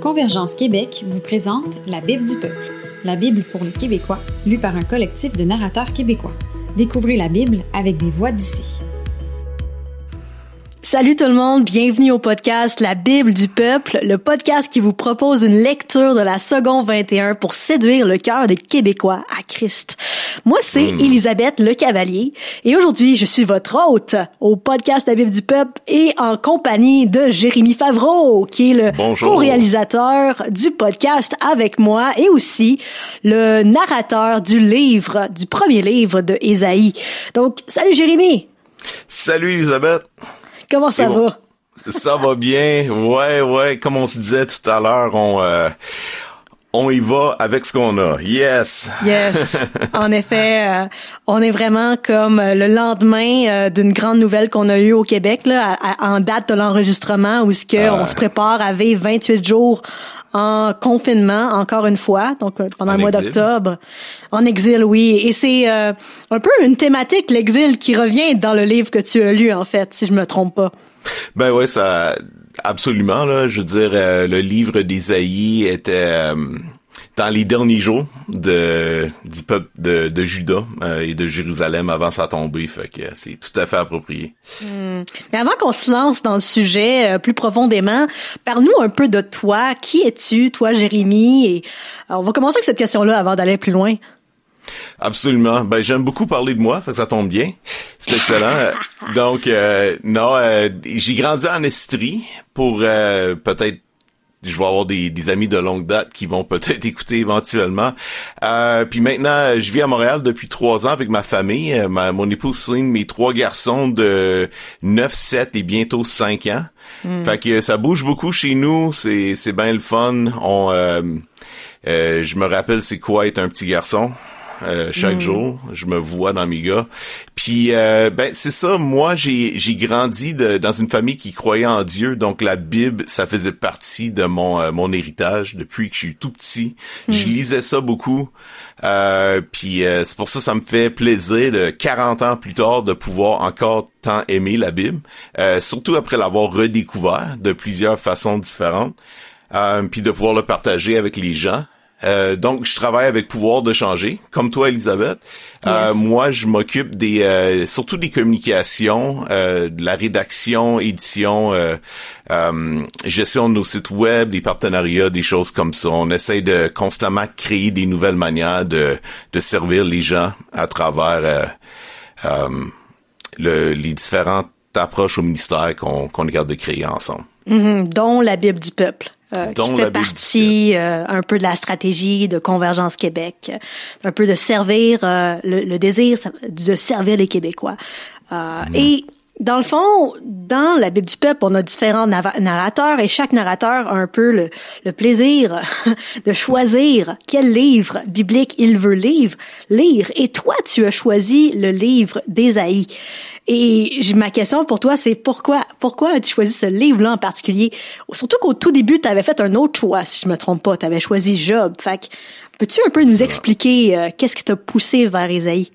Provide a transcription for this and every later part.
Convergence Québec vous présente La Bible du peuple, la Bible pour les Québécois, lue par un collectif de narrateurs québécois. Découvrez la Bible avec des voix d'ici. Salut tout le monde, bienvenue au podcast La Bible du peuple, le podcast qui vous propose une lecture de la seconde 21 pour séduire le cœur des Québécois à Christ. Moi, c'est Hmm. Elisabeth Le Cavalier et aujourd'hui, je suis votre hôte au podcast La Bible du peuple et en compagnie de Jérémy Favreau, qui est le co-réalisateur du podcast avec moi et aussi le narrateur du livre, du premier livre de Ésaïe. Donc, salut Jérémy, Salut Elisabeth. Comment ça bon. va? Ça va bien. Ouais, ouais. Comme on se disait tout à l'heure, on euh, on y va avec ce qu'on a. Yes. Yes, en effet, euh, on est vraiment comme euh, le lendemain euh, d'une grande nouvelle qu'on a eue au Québec là, à- à- en date de l'enregistrement où ce que Ah. on se prépare à vivre 28 jours en confinement encore une fois, donc euh, pendant En le mois d'octobre, en exil, oui. Et c'est euh, un peu une thématique l'exil qui revient dans le livre que tu as lu en fait, si je me trompe pas. Ben ouais, ça absolument là. Je veux dire, euh, le livre d'Ésaïe était euh, dans les derniers jours de du peuple de, de Juda euh, et de Jérusalem avant sa tombée. Fait que c'est tout à fait approprié. Mais avant qu'on se lance dans le sujet euh, plus profondément, parle-nous un peu de toi. Qui es-tu, toi, Jérémy? Et euh, on va commencer avec cette question-là avant d'aller plus loin. Absolument. Ben j'aime beaucoup parler de moi, fait que ça tombe bien. C'est excellent. Donc euh, non, euh, j'ai grandi en Estrie pour euh, peut-être je vais avoir des, des amis de longue date qui vont peut-être écouter éventuellement. Euh, puis maintenant, je vis à Montréal depuis trois ans avec ma famille. Euh, ma, mon épouse Céline, mes trois garçons de 9, 7 et bientôt 5 ans. Fait que ça bouge beaucoup chez nous. C'est, c'est bien le fun. On, euh, euh, je me rappelle c'est quoi être un petit garçon. Euh, chaque jour, je me vois dans mes gars. Puis euh, ben c'est ça, moi j'ai j'ai grandi de- dans une famille qui croyait en Dieu, donc la Bible ça faisait partie de mon euh, mon héritage depuis que je suis tout petit. Je lisais ça beaucoup. Euh, puis euh, c'est pour ça que ça me fait plaisir de 40 ans plus tard de pouvoir encore tant aimer la Bible, euh, surtout après l'avoir redécouvert de plusieurs façons différentes. Euh, puis de pouvoir le partager avec les gens. Euh, donc, je travaille avec pouvoir de changer, comme toi, Elisabeth. Euh, Yes. moi, je m'occupe des, euh, surtout des communications, euh, de la rédaction, édition, euh, euh, gestion de nos sites web, des partenariats, des choses comme ça. On essaie de constamment créer des nouvelles manières de, de servir les gens à travers euh, euh, le- les différentes approches au ministère qu'on qu'on capable de créer ensemble. Mhm, dont la Bible du peuple. euh, qui fait partie euh, un peu de la stratégie de Convergence Québec, euh, un peu de servir euh, le, le désir de servir les Québécois. Et dans le fond, dans la Bible du peuple, on a différents narrateurs et chaque narrateur a un peu le, le plaisir de choisir quel livre biblique il veut lire. lire. Et toi, tu as choisi le livre d'Ésaïe. Et ma question pour toi, c'est pourquoi, pourquoi as-tu choisi ce livre-là en particulier? Surtout qu'au tout début, tu avais fait un autre choix, si je me trompe pas. Tu avais choisi Job. Fait que, peux-tu un peu nous expliquer euh, qu'est-ce qui t'a poussé vers Ésaïe?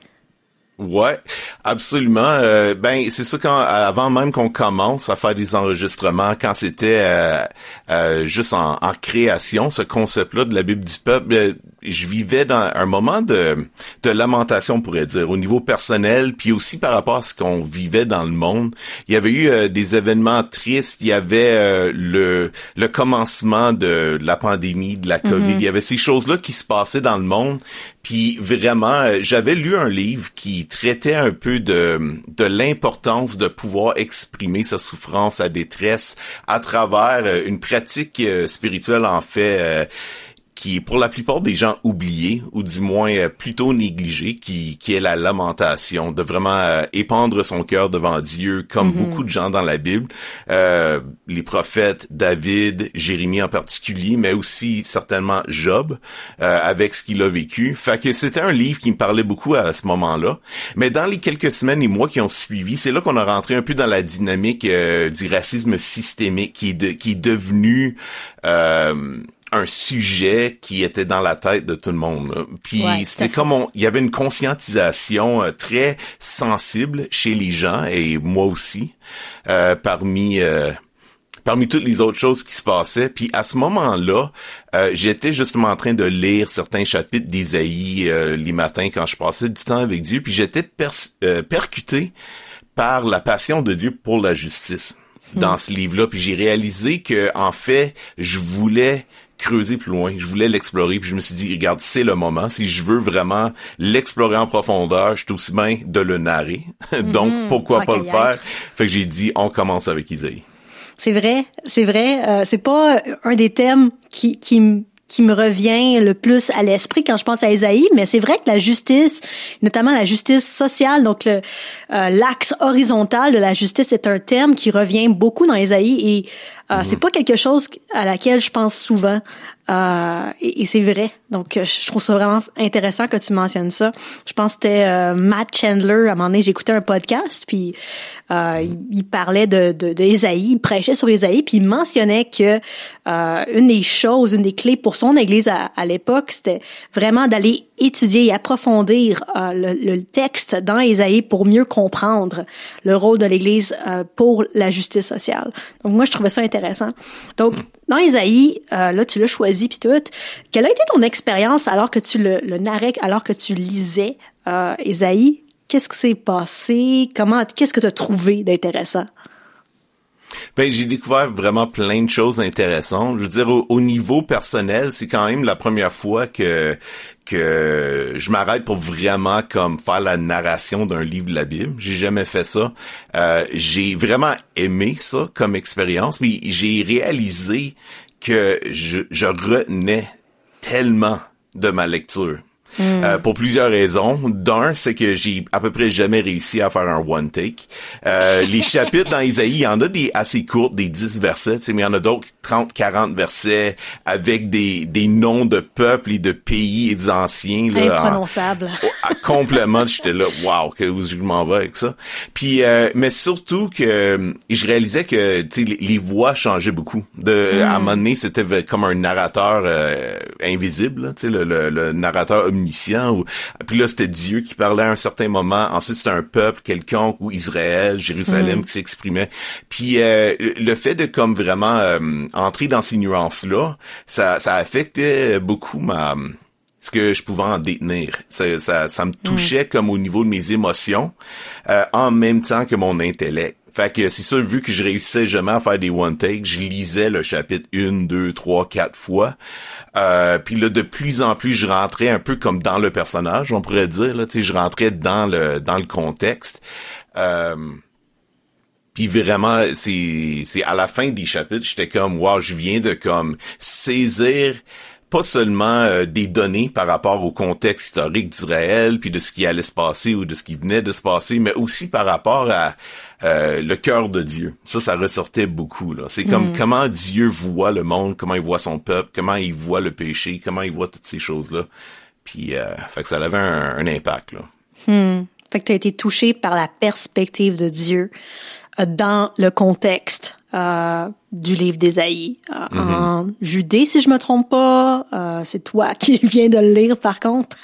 Ouais, absolument. Euh, ben c'est ça quand avant même qu'on commence à faire des enregistrements, quand c'était euh, euh, juste en, en création, ce concept-là de la Bible du peuple, euh, je vivais dans un moment de, de lamentation, on pourrait dire, au niveau personnel, puis aussi par rapport à ce qu'on vivait dans le monde. Il y avait eu euh, des événements tristes, il y avait euh, le, le commencement de la pandémie, de la COVID, il y avait ces choses-là qui se passaient dans le monde. Puis vraiment, euh, j'avais lu un livre qui traitait un peu de, de l'importance de pouvoir exprimer sa souffrance, sa détresse à travers une pratique spirituelle en fait. Qui est pour la plupart des gens oubliés ou du moins euh, plutôt négligé, qui, qui est la lamentation, de vraiment euh, épandre son cœur devant Dieu, comme beaucoup de gens dans la Bible, euh, les prophètes, David, Jérémie en particulier, mais aussi certainement Job, euh, avec ce qu'il a vécu. Fait que c'était un livre qui me parlait beaucoup à ce moment-là. Mais dans les quelques semaines et mois qui ont suivi, c'est là qu'on a rentré un peu dans la dynamique euh, du racisme systémique qui est, de- qui est devenu... Euh, un sujet qui était dans la tête de tout le monde. là. Puis Ouais, c'était comme on, il y avait une conscientisation euh, très sensible chez les gens et moi aussi euh, parmi euh, parmi toutes les autres choses qui se passaient. Puis à ce moment-là, euh, j'étais justement en train de lire certains chapitres d'Isaïe euh, les matins quand je passais du temps avec Dieu, puis j'étais percuté par la passion de Dieu pour la justice dans hmm. ce livre-là. Puis j'ai réalisé que en fait, je voulais creuser plus loin, je voulais l'explorer, puis je me suis dit, regarde, c'est le moment. Si je veux vraiment l'explorer en profondeur, je suis aussi bien de le narrer. Donc, hmm. pourquoi pas le faire? Fait que j'ai dit, on commence avec Isaïe. C'est vrai, c'est vrai. Euh, c'est pas un des thèmes qui, qui, qui me revient le plus à l'esprit quand je pense à Isaïe, mais c'est vrai que la justice, notamment la justice sociale, donc euh, l'axe horizontal de la justice est un thème qui revient beaucoup dans Isaïe et euh, c'est mhm. pas quelque chose à laquelle je pense souvent. Euh, et, c'est vrai. Donc, euh, je trouve ça vraiment intéressant que tu mentionnes ça. Je pense que c'était Matt Chandler. À un moment donné, j'écoutais un podcast, puis il, parlait de, de il prêchait sur Isaïe, puis il mentionnait que une des choses, une des clés pour son église à l'époque, c'était vraiment d'aller étudier et approfondir le, le, texte dans Isaïe pour mieux comprendre le rôle de l'église pour la justice sociale. Donc, moi, je trouvais ça intéressant. Donc, dans Isaïe, euh, là, tu l'as choisi puis tout. Quelle a été ton expérience alors que tu le, le narrais, alors que tu lisais euh, Isaïe? Qu'est-ce qui s'est passé? Comment, qu'est-ce que tu as trouvé d'intéressant? Ben, j'ai découvert vraiment plein de choses intéressantes. Je veux dire, au, niveau personnel, c'est quand même la première fois que que je m'arrête pour vraiment comme faire la narration d'un livre de la Bible. J'ai jamais fait ça. Euh, j'ai vraiment aimé ça comme expérience, mais j'ai réalisé que je, je retenais tellement de ma lecture. Hmm. Euh, pour plusieurs raisons. D'un, c'est que j'ai à peu près jamais réussi à faire un one take. Euh, les chapitres dans Isaïe, il y en a des assez courts, des 10 versets, mais il y en a d'autres 30, 40 versets avec des, des noms de peuples et de pays et des anciens. Là, Imprononçables. En, complément, j'étais là, wow, que je m'en vais avec ça. Puis, euh, mais surtout que je réalisais que les, les voix changeaient beaucoup. De, À un hmm. moment donné, c'était comme un narrateur invisible, le, le, le narrateur ou puis là c'était Dieu qui parlait à un certain moment. Ensuite c'était un peuple quelconque ou Israël, Jérusalem hmm. qui s'exprimait. Puis euh, le fait de comme vraiment euh, entrer dans ces nuances là, ça ça affectait beaucoup ma ce que je pouvais en détenir. Ça, ça, ça me touchait hmm. comme au niveau de mes émotions, euh, en même temps que mon intellect. Fait que c'est ça, vu que je réussissais jamais à faire des one take, je lisais le chapitre une, deux, trois, quatre fois. Euh, puis là, de plus en plus, je rentrais un peu comme dans le personnage, on pourrait dire. Là, je rentrais dans le dans le contexte. Euh, puis vraiment, c'est c'est à la fin des chapitres, j'étais comme, wow, je viens de comme saisir pas seulement euh, des données par rapport au contexte historique d'Israël, puis de ce qui allait se passer ou de ce qui venait de se passer, mais aussi par rapport à euh, le cœur de Dieu. Ça, ça ressortait beaucoup. Là. C'est comme mm. comment Dieu voit le monde, comment il voit son peuple, comment il voit le péché, comment il voit toutes ces choses-là. Puis, euh, fait que ça avait un, impact. Là. Hmm. Fait que tu as été touché par la perspective de Dieu dans le contexte euh, du livre d'Ésaïe. Euh, mm-hmm. En Judée, si je me trompe pas, euh, c'est toi qui viens de le lire par contre.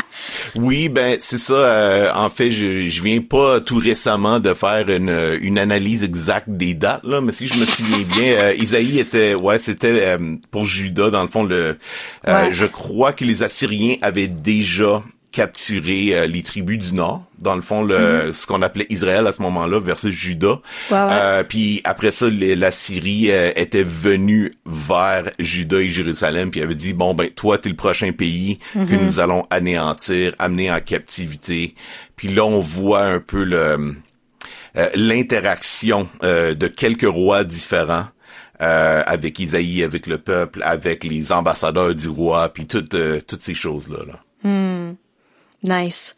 oui, ben c'est ça. en fait, je, je viens pas tout récemment de faire une, une analyse exacte des dates là, mais si je me souviens bien, Isaïe était, ouais, c'était pour Judas dans le fond le. Je crois que les Assyriens avaient déjà capturer euh, les tribus du Nord, dans le fond, le, mhm. ce qu'on appelait Israël à ce moment-là versus Juda. Euh, puis après ça, la Syrie euh, était venue vers Juda et Jérusalem, puis avait dit bon ben toi t'es le prochain pays que mhm. nous allons anéantir, amener en captivité. Puis là on voit un peu le l'interaction de quelques rois différents. avec Isaïe, avec le peuple, avec les ambassadeurs du roi, puis toutes toutes ces choses là. là. Nice.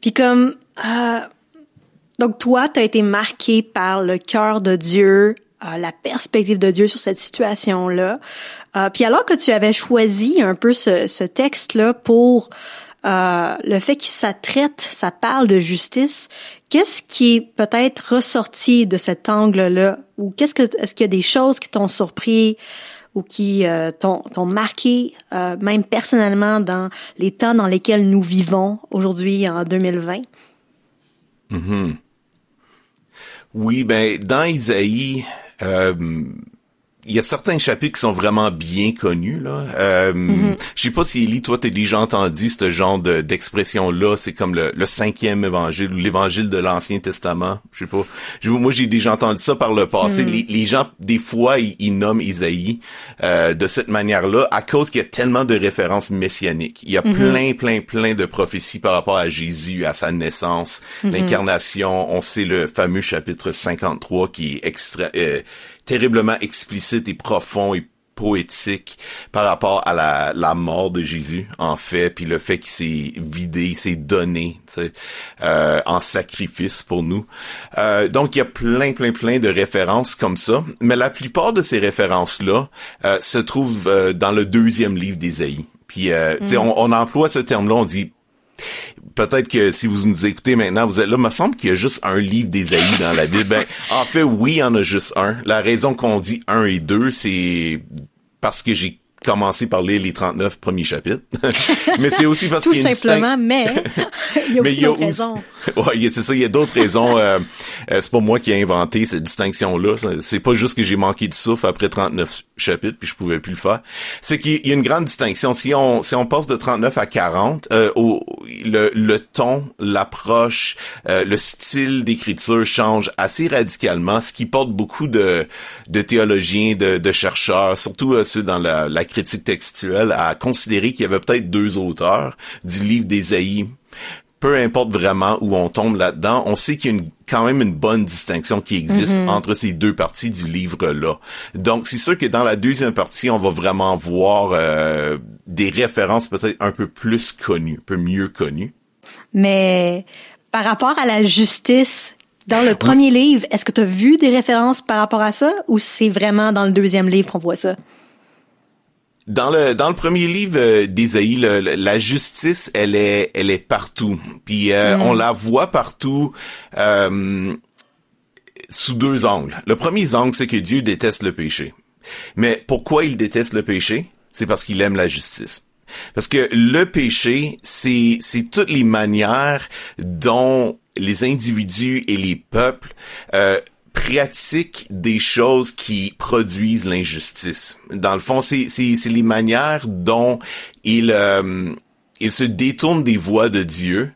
Puis comme euh, donc toi, tu as été marqué par le cœur de Dieu, euh, la perspective de Dieu sur cette situation-là. Euh, puis alors que tu avais choisi un peu ce, ce texte-là pour euh, le fait que ça traite, ça parle de justice, qu'est-ce qui est peut-être ressorti de cet angle-là? Ou qu'est-ce que est-ce qu'il y a des choses qui t'ont surpris ou qui euh, t'ont marqué euh, même personnellement dans les temps dans lesquels nous vivons aujourd'hui en 2020? Mm-hmm. Oui, ben dans Isaïe, euh, il y a certains chapitres qui sont vraiment bien connus là. Euh, Mm-hmm. Je sais pas si Élie, toi, t'as déjà entendu ce genre de- d'expression là. C'est comme le, le cinquième évangile ou l'évangile de l'Ancien Testament. Je sais pas. Moi, j'ai déjà entendu ça par le passé. Mm-hmm. Les, les gens, des fois, ils, ils nomment Isaïe euh, de cette manière-là à cause qu'il y a tellement de références messianiques. Il y a plein, plein, plein de prophéties par rapport à Jésus, à sa naissance, l'incarnation. On sait le fameux chapitre 53 qui est extra, euh, terriblement explicite et profond et poétique par rapport à la, la mort de Jésus en fait puis le fait qu'il s'est vidé il s'est donné euh, en sacrifice pour nous. Euh, donc il y a plein plein plein de références comme ça mais la plupart de ces références là se trouvent euh, dans le deuxième livre d'Ésaïe. Puis euh, tu sais, on, on emploie ce terme là on dit peut-être que si vous nous écoutez maintenant, vous êtes là, me semble qu'il y a juste un livre d'Ésaïe dans la Bible. Ben, en fait, oui, il y en a juste un. La raison qu'on dit un et deux, c'est parce que j'ai commencé par lire les 39 premiers chapitres. mais c'est aussi parce qu'il y a une simplement, mais il y a mais aussi il y a d'autres aussi- raisons. Ouais, c'est ça, il y a d'autres raisons. euh, euh, c'est pas moi qui ai inventé cette distinction-là. C'est pas juste que j'ai manqué de souffle après 39 chapitres puis je pouvais plus le faire. C'est qu'il y a une grande distinction. Si on si on passe de 39 à 40, euh, au, le, le ton, l'approche, euh, le style d'écriture change assez radicalement, ce qui porte beaucoup de, de théologiens, de, de chercheurs, surtout euh, ceux dans la, la critique textuelle, à considérer qu'il y avait peut-être deux auteurs du livre d'Ésaïe peu importe vraiment où on tombe là-dedans, on sait qu'il y a une- quand même une bonne distinction qui existe entre ces deux parties du livre-là. Donc, c'est sûr que dans la deuxième partie, on va vraiment voir euh, des références peut-être un peu plus connues, un peu mieux connues. Mais par rapport à la justice, dans le premier livre, est-ce que tu as vu des références par rapport à ça ou c'est vraiment dans le deuxième livre qu'on voit ça? Dans le dans le premier livre euh, le- la justice, elle est elle est partout. Puis euh, on la voit partout euh, sous deux angles. Le premier angle, c'est que Dieu déteste le péché. Mais pourquoi il déteste le péché? C'est parce qu'il aime la justice. Parce que le péché, c'est c'est toutes les manières dont les individus et les peuples euh, pratiquent des choses qui produisent l'injustice. Dans le fond, c'est les manières dont ils euh, ils se détournent des voies de Dieu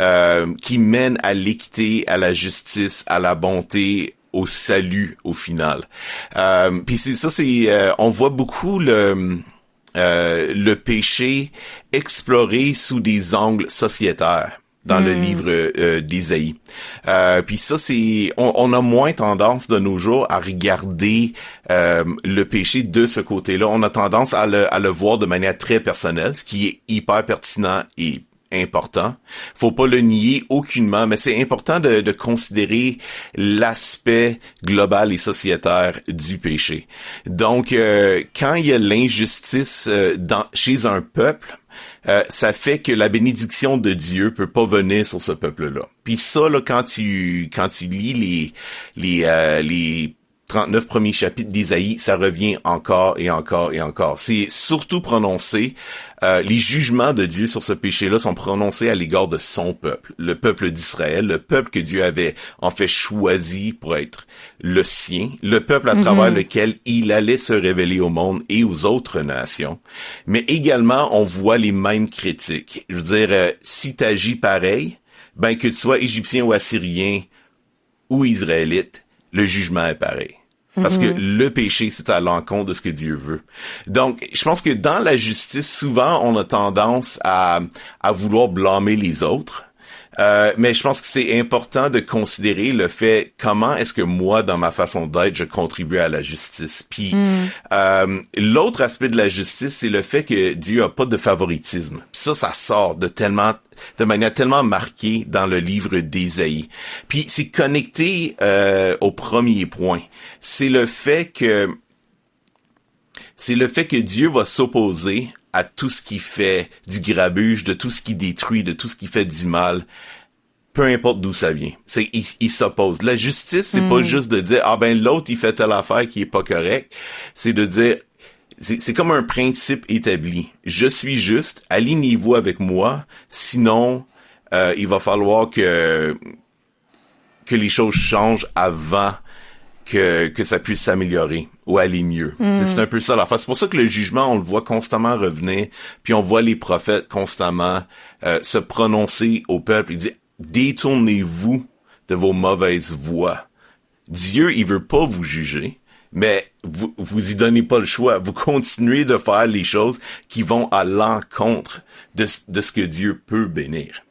euh, qui mènent à l'équité, à la justice, à la bonté, au salut au final. Euh, Puis c'est ça, c'est euh, on voit beaucoup le euh, le péché exploré sous des angles sociétaires dans le livre euh, d'Ésaïe. Euh, Puis ça, c'est on, on a moins tendance de nos jours à regarder euh, le péché de ce côté-là. On a tendance à le, à le voir de manière très personnelle, ce qui est hyper pertinent et important. Faut pas le nier aucunement, mais c'est important de, de considérer l'aspect global et sociétaire du péché. Donc, euh, quand il y a l'injustice euh, dans, chez un peuple, euh, ça fait que la bénédiction de Dieu peut pas venir sur ce peuple-là. Puis ça, là, quand tu quand tu lis les les euh, les 39 premiers chapitres d'Ésaïe, ça revient encore et encore et encore. C'est surtout prononcé, euh, les jugements de Dieu sur ce péché-là sont prononcés à l'égard de son peuple, le peuple d'Israël, le peuple que Dieu avait en fait choisi pour être le sien, le peuple à travers lequel il allait se révéler au monde et aux autres nations. Mais également, on voit les mêmes critiques. Je veux dire, euh, si t'agis pareil, ben que tu sois égyptien ou assyrien ou israélite, le jugement est pareil. Parce que le péché, c'est à l'encontre de ce que Dieu veut. Donc, je pense que dans la justice, souvent, on a tendance à, à vouloir blâmer les autres. Euh, mais je pense que c'est important de considérer le fait comment est-ce que moi, dans ma façon d'être, je contribue à la justice. Puis euh, l'autre aspect de la justice, c'est le fait que Dieu a pas de favoritisme. Puis ça, ça sort de tellement de manière tellement marquée dans le livre d'Ésaïe. Puis c'est connecté euh, au premier point. C'est le fait que c'est le fait que Dieu va s'opposer à tout ce qui fait du grabuge, de tout ce qui détruit, de tout ce qui fait du mal, peu importe d'où ça vient. C'est il, il s'oppose. La justice, c'est pas juste de dire ah ben l'autre il fait telle affaire qui est pas correct, c'est de dire c'est c'est comme un principe établi. Je suis juste, alignez-vous avec moi, sinon euh, il va falloir que que les choses changent avant que, que ça puisse s'améliorer ou aller mieux. C'est un peu ça la C'est pour ça que le jugement, on le voit constamment revenir, puis on voit les prophètes constamment euh, se prononcer au peuple. Il dit, détournez-vous de vos mauvaises voies. Dieu, il veut pas vous juger, mais vous, vous y donnez pas le choix. Vous continuez de faire les choses qui vont à l'encontre de, de ce que Dieu peut bénir.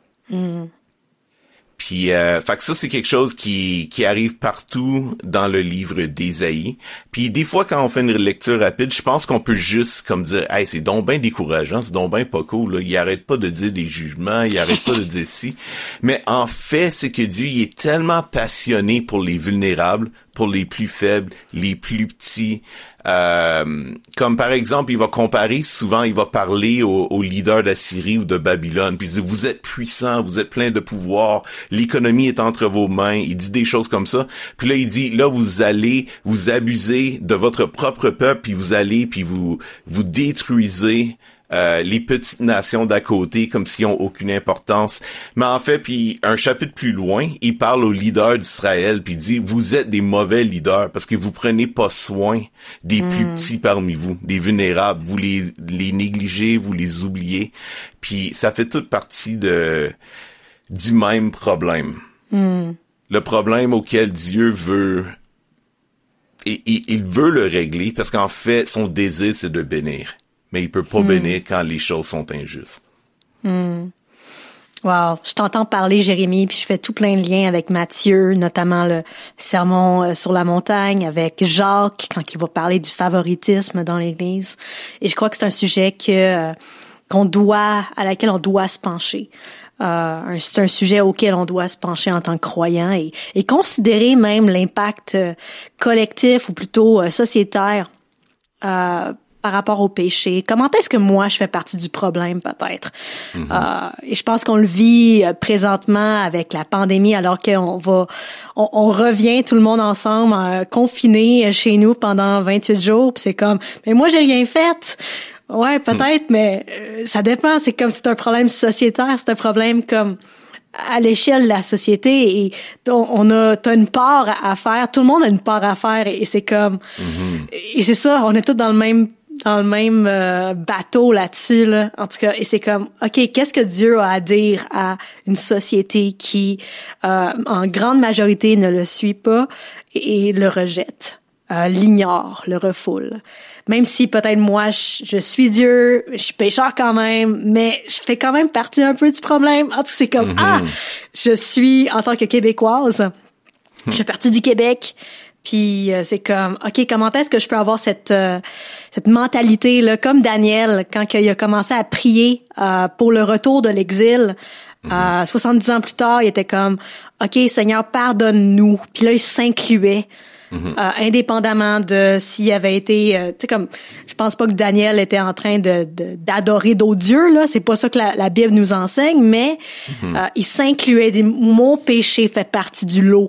Puis, euh, ça, c'est quelque chose qui, qui arrive partout dans le livre d'Ésaïe. Puis, des fois, quand on fait une lecture rapide, je pense qu'on peut juste, comme dire, hey, c'est donc bien décourageant, c'est donc bien pas cool. Il arrête pas de dire des jugements, il arrête pas de dire si. Mais en fait, c'est que Dieu, il est tellement passionné pour les vulnérables, pour les plus faibles, les plus petits. Euh, comme par exemple, il va comparer souvent, il va parler aux, leaders d'Assyrie ou de Babylone, puis il dit vous êtes puissants, vous êtes plein de pouvoir, l'économie est entre vos mains. Il dit des choses comme ça. Puis là, il dit là vous allez vous abuser de votre propre peuple, puis vous allez puis vous vous détruisez euh, les petites nations d'à côté comme s'ils ont aucune importance. Mais en fait, puis un chapitre plus loin, il parle aux leaders d'Israël, puis il dit vous êtes des mauvais leaders parce que vous prenez pas soin des plus hmm. petits parmi vous, des vulnérables, vous les les négligez, vous les oubliez. Puis ça fait toute partie de du même problème. Hmm. Le problème auquel Dieu veut et, il veut le régler parce qu'en fait, son désir, c'est de bénir mais il peut pas hmm. bénir quand les choses sont injustes. Hmm. Wow, je t'entends parler, Jérémie, puis je fais tout plein de liens avec Matthieu, notamment le sermon euh, sur la montagne, avec Jacques, quand il va parler du favoritisme dans l'Église. Et je crois que c'est un sujet que euh, qu'on doit, à laquelle on doit se pencher. Euh, c'est un sujet auquel on doit se pencher en tant que croyant et, et considérer même l'impact euh, collectif ou plutôt sociétaire euh, par rapport au péché? Comment est-ce que moi je fais partie du problème peut-être? Mm-hmm. euh, et je pense qu'on le vit euh, présentement avec la pandémie, alors qu'on va, on, on, revient tout le monde ensemble euh, confiné chez nous pendant 28 jours. Puis c'est comme, mais moi j'ai rien fait. Ouais, peut-être, mm. mais euh, ça dépend. C'est comme c'est un problème sociétaire, c'est un problème comme à l'échelle de la société et on, a t'as une part à faire tout le monde a une part à faire et, c'est comme mm-hmm. et c'est ça on est tous dans le même dans le même euh, bateau là-dessus là. En tout cas, et c'est comme OK, qu'est-ce que Dieu a à dire à une société qui euh, en grande majorité ne le suit pas et, le rejette, euh, l'ignore, le refoule. Même si peut-être moi je, suis Dieu, je suis pécheur quand même, mais je fais quand même partie un peu du problème. En tout cas, c'est comme mm-hmm. ah, je suis en tant que québécoise, je fais partie du Québec puis euh, c'est comme, ok, comment est-ce que je peux avoir cette euh, cette mentalité là, comme Daniel quand il a commencé à prier euh, pour le retour de l'exil. 70 mhm. ans plus tard, il était comme, ok, Seigneur, pardonne-nous. Puis là, il s'incluait. Mhm. indépendamment de s'il avait été tu sais comme je pense pas que Daniel était en train de d'adorer d'autres dieux là c'est pas ça que la, Bible nous enseigne mais mhm. il s'incluait mon péché fait partie du lot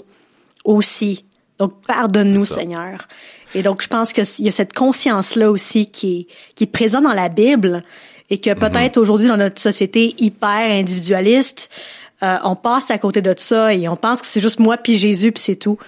aussi donc, pardonne-nous, Seigneur. Et donc, je pense qu'il y a cette conscience-là aussi qui est, qui est présente dans la Bible et que mhm. peut-être aujourd'hui dans notre société hyper individualiste, euh, on passe à côté de ça et on pense que c'est juste moi puis Jésus puis c'est tout.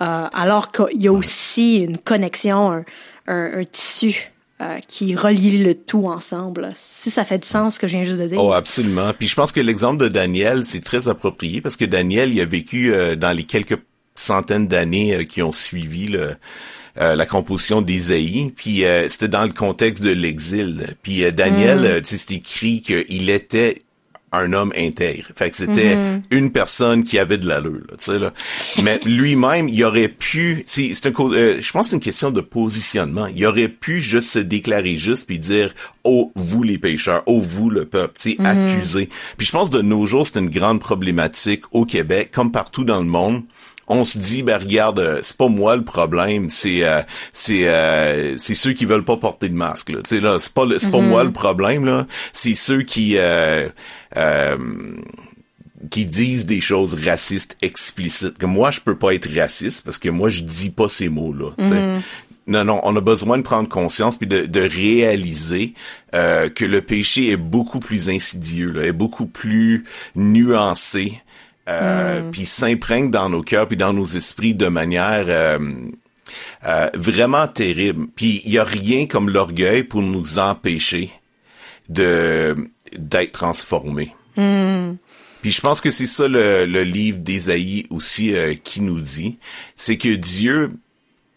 Euh, alors qu'il y a aussi une connexion, un, un, tissu euh, qui relie le tout ensemble. Si ça fait du sens ce que je viens juste de dire. Oh, absolument. Puis je pense que l'exemple de Daniel, c'est très approprié parce que Daniel, il a vécu dans les quelques centaines d'années euh, qui ont suivi le, euh, la composition d'Ésaïe, puis euh, c'était dans le contexte de l'exil. Puis Daniel, mm. c'est écrit qu'il était un homme intègre. Fait que c'était mm-hmm. une personne qui avait de l'allure, tu sais là. Mais lui-même, il aurait pu, c'est c'est un je pense que c'est une question de positionnement. Il aurait pu juste se déclarer juste puis dire "Oh vous les pécheurs, oh vous le peuple", tu sais, mm-hmm. accuser. Puis je pense de nos jours, c'est une grande problématique au Québec comme partout dans le monde on se dit ben regarde euh, c'est pas moi le problème c'est euh, c'est euh, c'est ceux qui veulent pas porter de masque là tu sais là c'est pas c'est pas moi mm-hmm. le problème là c'est ceux qui qui disent des choses racistes explicites que moi je peux pas être raciste parce que moi je dis pas ces mots là mm-hmm. Non, non, on a besoin de prendre conscience puis de, de réaliser que le péché est beaucoup plus insidieux, là, est beaucoup plus nuancé, euh, hmm. puis s'imprègne dans nos cœurs puis dans nos esprits de manière euh, Euh, vraiment terrible. Puis il y a rien comme l'orgueil pour nous empêcher de d'être transformés. Hmm. Puis je pense que c'est ça le, le livre d'Ésaïe aussi qui nous dit, c'est que Dieu,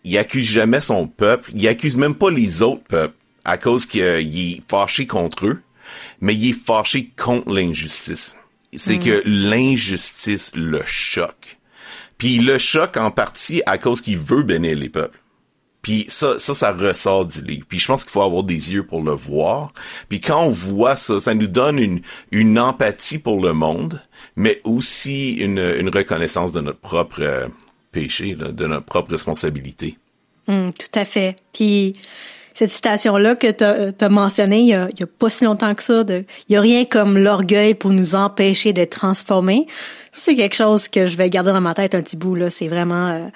il accuse jamais son peuple, il accuse même pas les autres peuples à cause qu'il est fâché contre eux, mais il est fâché contre l'injustice. C'est que l'injustice le choque. Puis le choque en partie à cause qu'il veut bénir les peuples. Puis ça, ça, ça ressort du livre. Puis je pense qu'il faut avoir des yeux pour le voir. Puis quand on voit ça, ça nous donne une, une empathie pour le monde, mais aussi une, une reconnaissance de notre propre euh, péché, là, de notre propre responsabilité. Hmm, tout à fait. Puis cette citation-là que tu as, mentionné il y a, y a, pas si longtemps que ça, de il y a rien comme l'orgueil pour nous empêcher d'être transformés. C'est quelque chose que je vais garder dans ma tête un petit bout là. C'est vraiment euh,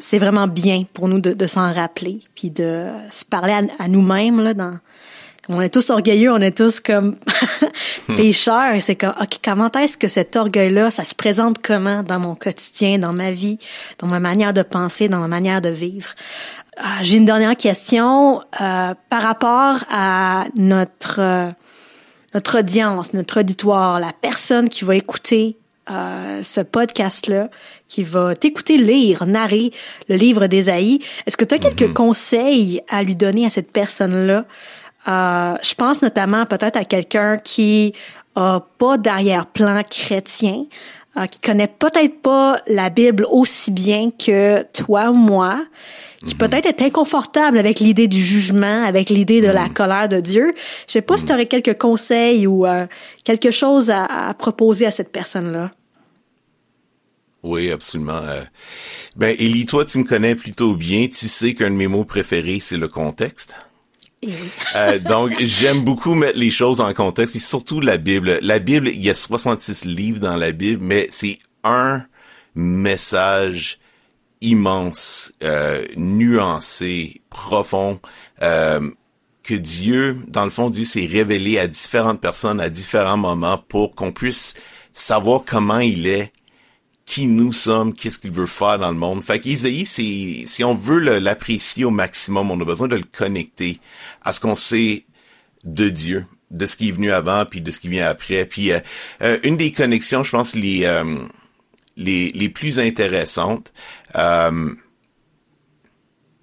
c'est vraiment bien pour nous de, de s'en rappeler, puis de se parler à, nous-mêmes là dans on est tous orgueilleux, on est tous comme pécheurs. Et c'est comme, ok, comment est-ce que cet orgueil-là, ça se présente comment dans mon quotidien, dans ma vie, dans ma manière de penser, dans ma manière de vivre? Euh, j'ai une dernière question euh, par rapport à notre euh, notre audience, notre auditoire, la personne qui va écouter euh, ce podcast-là, qui va t'écouter lire, narrer le livre d'Ésaïe. Est-ce que tu as quelques mhm. conseils à lui donner à cette personne-là? Euh, je pense notamment peut-être à quelqu'un qui a pas d'arrière-plan chrétien, euh, qui connaît peut-être pas la Bible aussi bien que toi ou moi, qui peut-être est inconfortable avec l'idée du jugement, avec l'idée de la mhm. colère de Dieu. Je sais pas si tu aurais quelques conseils ou euh, quelque chose à, à, proposer à cette personne-là. Oui, absolument. Euh, ben, Élie, toi, tu me connais plutôt bien. Tu sais qu'un de mes mots préférés, c'est le contexte. euh, donc, j'aime beaucoup mettre les choses en contexte, puis surtout la Bible. La Bible, il y a 66 livres dans la Bible, mais c'est un message immense, euh, nuancé, profond, euh, que Dieu, dans le fond, Dieu s'est révélé à différentes personnes à différents moments pour qu'on puisse savoir comment il est, qui nous sommes, qu'est-ce qu'il veut faire dans le monde. Fait qu'Isaïe, si on veut l'apprécier au maximum, on a besoin de le connecter à ce qu'on sait de Dieu, de ce qui est venu avant, puis de ce qui vient après. Puis euh, euh, une des connexions, je pense, les, euh, les, les plus intéressantes,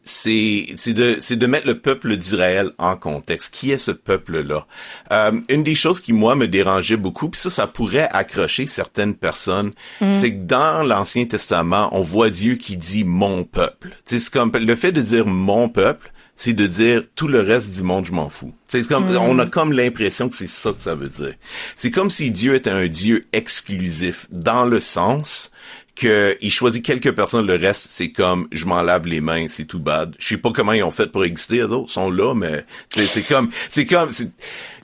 c'est c'est de de mettre le peuple d'Israël en contexte. Qui est ce peuple-là? Euh, Une des choses qui moi me dérangeait beaucoup, puis ça ça pourrait accrocher certaines personnes, mm. c'est que dans l'Ancien Testament, on voit Dieu qui dit mon peuple. C'est comme le fait de dire mon peuple, c'est de dire tout le reste du monde je m'en fous. C'est comme mm. on a comme l'impression que c'est ça que ça veut dire. C'est comme si Dieu était un Dieu exclusif dans le sens que il choisit quelques personnes, le reste c'est comme je m'en lave les mains, c'est tout bad. Je sais pas comment ils ont fait pour exister, les autres sont là, mais c'est comme c'est comme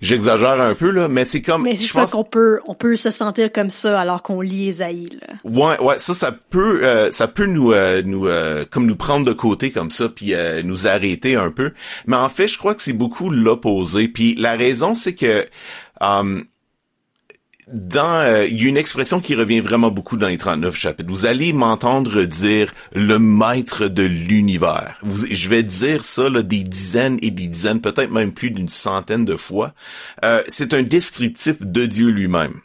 j'exagère un peu là, mais c'est comme. Mais c'est ça qu'on peut on peut se sentir comme ça alors qu'on lit Esaïe. Là. Ouais ouais ça ça peut euh, ça peut nous euh, nous euh, comme nous prendre de côté comme ça puis nous arrêter un peu. Mais en fait je crois que c'est beaucoup l'opposé. Puis la raison c'est que um, dans euh, il y a une expression qui revient vraiment beaucoup dans les 39 chapitres. Vous allez m'entendre dire le maître de l'univers. Je vais dire ça là, des dizaines et des dizaines, peut-être même plus d'une centaine de fois. Euh, c'est un descriptif de Dieu lui-même.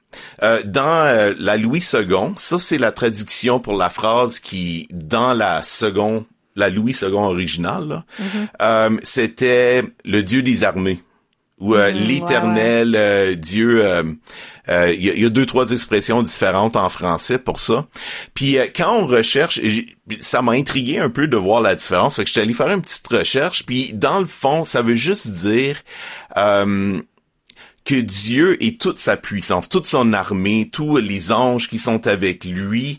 Euh, dans la Louis II, ça c'est la traduction pour la phrase qui, dans la seconde, la Louis II originale, mm-hmm. c'était le Dieu des armées ou mm, l'éternel Dieu il euh, y, a deux, trois expressions différentes en français pour ça. Puis euh, quand on recherche, ça m'a intrigué un peu de voir la différence. Fait que j'étais allé faire une petite recherche. Puis dans le fond, ça veut juste dire euh, que Dieu et toute sa puissance, toute son armée, tous les anges qui sont avec lui,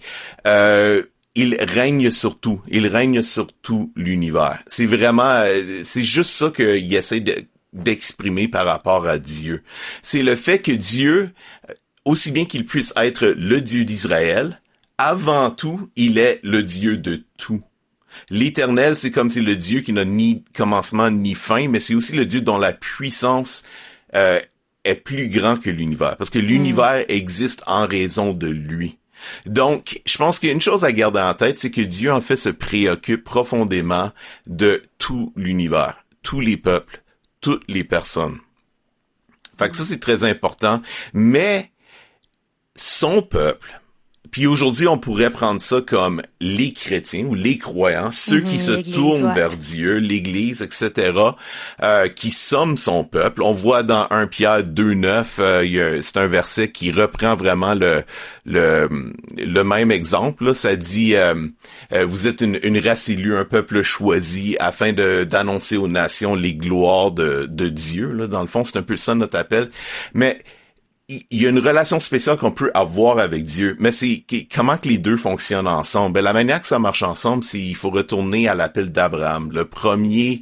il règne sur tout. Il règne sur tout l'univers. C'est vraiment, c'est juste ça qu'il essaie de d'exprimer par rapport à Dieu. C'est le fait que Dieu, euh, aussi bien qu'il puisse être le Dieu d'Israël, avant tout, il est le Dieu de tout. L'éternel, c'est comme si le Dieu qui n'a ni commencement ni fin, mais c'est aussi le Dieu dont la puissance euh, est plus grand que l'univers, parce que l'univers existe en raison de lui. Donc, je pense qu'une chose à garder en tête, c'est que Dieu en fait se préoccupe profondément de tout l'univers, tous les peuples, toutes les personnes. Fait que ça, c'est très important. Mais son peuple, puis aujourd'hui, on pourrait prendre ça comme les chrétiens ou les croyants, ceux qui mhm, se tournent vers Dieu, l'Église, etc., euh, qui sommes son peuple. On voit dans 1 Pierre 2.9, euh, c'est un verset qui reprend vraiment le le, le même exemple. Là. Ça dit, euh, euh, vous êtes une, une, race élue, un peuple choisi, afin de d'annoncer aux nations les gloires de, de Dieu. Là. Dans le fond, c'est un peu ça notre appel. Mais il y a une relation spéciale qu'on peut avoir avec Dieu, mais c'est comment que les deux fonctionnent ensemble? Ben, la manière que ça marche ensemble, c'est il faut retourner à l'appel d'Abraham, le premier,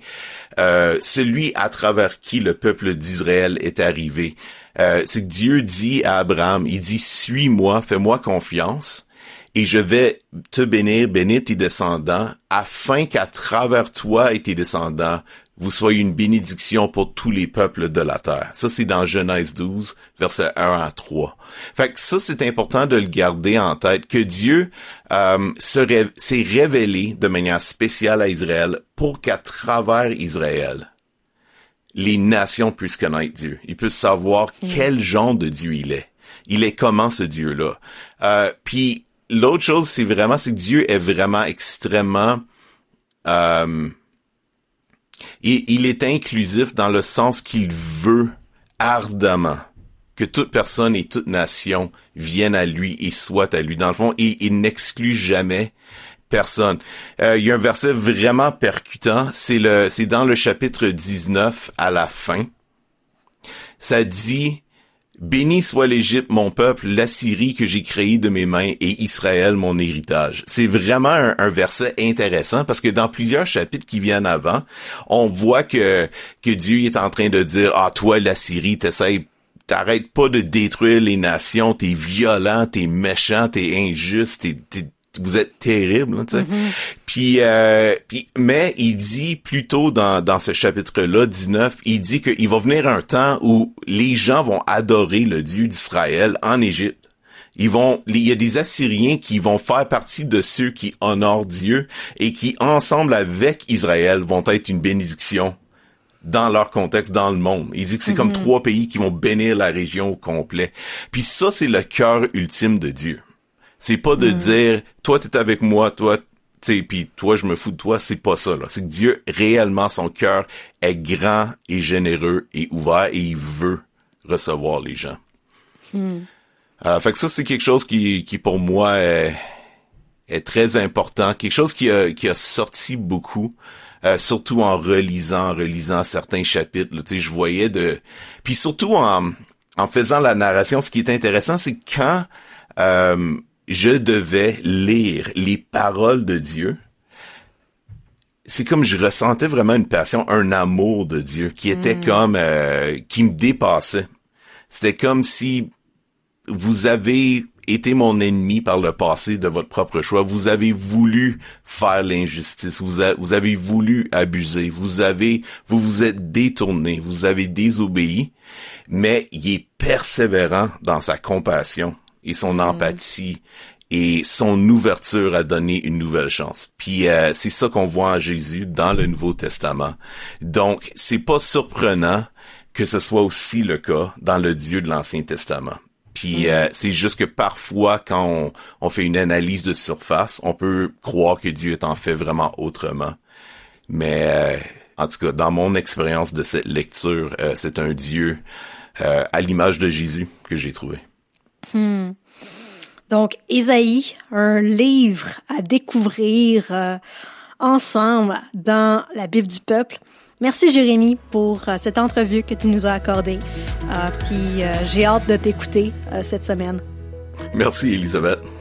euh, celui à travers qui le peuple d'Israël est arrivé. Euh, c'est que Dieu dit à Abraham, il dit suis-moi, fais-moi confiance, et je vais te bénir, bénir tes descendants, afin qu'à travers toi et tes descendants, vous soyez une bénédiction pour tous les peuples de la terre. Ça, c'est dans Genèse 12, versets 1 à 3. Fait que ça, c'est important de le garder en tête, que Dieu euh, s'est révélé de manière spéciale à Israël pour qu'à travers Israël, les nations puissent connaître Dieu. Ils puissent savoir mm. quel genre de Dieu il est. Il est comment ce Dieu-là? Euh, Puis l'autre chose, c'est vraiment, c'est que Dieu est vraiment extrêmement... Euh, et il est inclusif dans le sens qu'il veut ardemment que toute personne et toute nation vienne à lui et soit à lui. Dans le fond, et il n'exclut jamais personne. Euh, il y a un verset vraiment percutant, c'est c'est dans le chapitre 19 à la fin. Ça dit, Béni soit l'Égypte, mon peuple, l'Assyrie que j'ai créé de mes mains et Israël, mon héritage. C'est vraiment un, verset intéressant parce que dans plusieurs chapitres qui viennent avant, on voit que, que Dieu est en train de dire, ah, toi, l'Assyrie, t'essayes t'arrêtes pas de détruire les nations, t'es violent, t'es méchant, t'es injuste, t'es, vous êtes terrible, tu sais. Mm-hmm. Puis, euh, puis, mais il dit plutôt dans, dans ce chapitre-là, 19, il dit qu'il va venir un temps où les gens vont adorer le Dieu d'Israël en Égypte. Ils vont, il y a des Assyriens qui vont faire partie de ceux qui honorent Dieu et qui, ensemble avec Israël, vont être une bénédiction dans leur contexte, dans le monde. Il dit que c'est comme mm-hmm. trois pays qui vont bénir la région au complet. Puis ça, c'est le cœur ultime de Dieu. C'est pas de mm. dire, toi, t'es avec moi, toi, tu puis toi, je me fous de toi. C'est pas ça, là. C'est que Dieu, réellement, son cœur est grand et généreux et ouvert et il veut recevoir les gens. Mm. Euh, fait que ça, c'est quelque chose qui, qui pour moi est, est très important. Quelque chose qui a, qui a sorti beaucoup. Euh, surtout en relisant, en relisant certains chapitres. Tu sais, je voyais de, puis surtout en, en faisant la narration, ce qui est intéressant, c'est quand euh, je devais lire les paroles de Dieu, c'est comme je ressentais vraiment une passion, un amour de Dieu qui était mm. comme euh, qui me dépassait. C'était comme si vous avez été mon ennemi par le passé de votre propre choix. Vous avez voulu faire l'injustice. Vous, vous avez voulu abuser. Vous avez, vous vous êtes détourné. Vous avez désobéi. Mais il est persévérant dans sa compassion et son mm. empathie et son ouverture à donner une nouvelle chance. Puis euh, c'est ça qu'on voit en Jésus dans le Nouveau Testament. Donc c'est pas surprenant que ce soit aussi le cas dans le Dieu de l'Ancien Testament. Puis mm. euh, c'est juste que parfois quand on, on, fait une analyse de surface, on peut croire que Dieu est en fait vraiment autrement. Mais euh, en tout cas, dans mon expérience de cette lecture, c'est un Dieu à l'image de Jésus que j'ai trouvé. Hmm. Donc, Isaïe, un livre à découvrir euh, ensemble dans la Bible du peuple. Merci Jérémy pour euh, cette entrevue que tu nous as accordée. Euh, puis j'ai hâte de t'écouter cette semaine. Merci Elisabeth.